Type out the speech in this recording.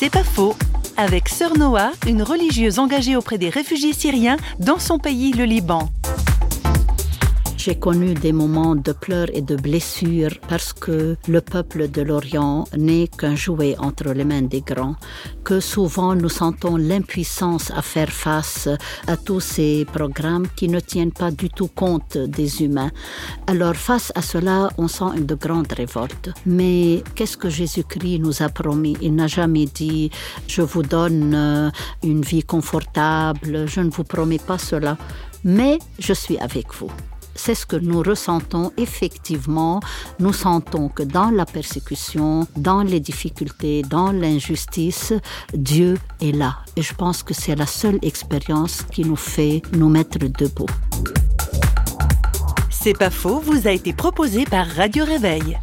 C'est pas faux. Avec Sœur Noah, une religieuse engagée auprès des réfugiés syriens dans son pays, le Liban. J'ai connu des moments de pleurs et de blessures parce que le peuple de l'Orient n'est qu'un jouet entre les mains des grands, que souvent nous sentons l'impuissance à faire face à tous ces programmes qui ne tiennent pas du tout compte des humains. Alors face à cela, on sent une de grande révolte. Mais qu'est-ce que Jésus-Christ nous a promis? Il n'a jamais dit je vous donne euh, une vie confortable, je ne vous promets pas cela, mais je suis avec vous c'est ce que nous ressentons effectivement. Nous sentons que dans la persécution, dans les difficultés, dans l'injustice, Dieu est là. Et je pense que c'est la seule expérience qui nous fait nous mettre debout. C'est pas faux, vous a été proposé par Radio Réveil.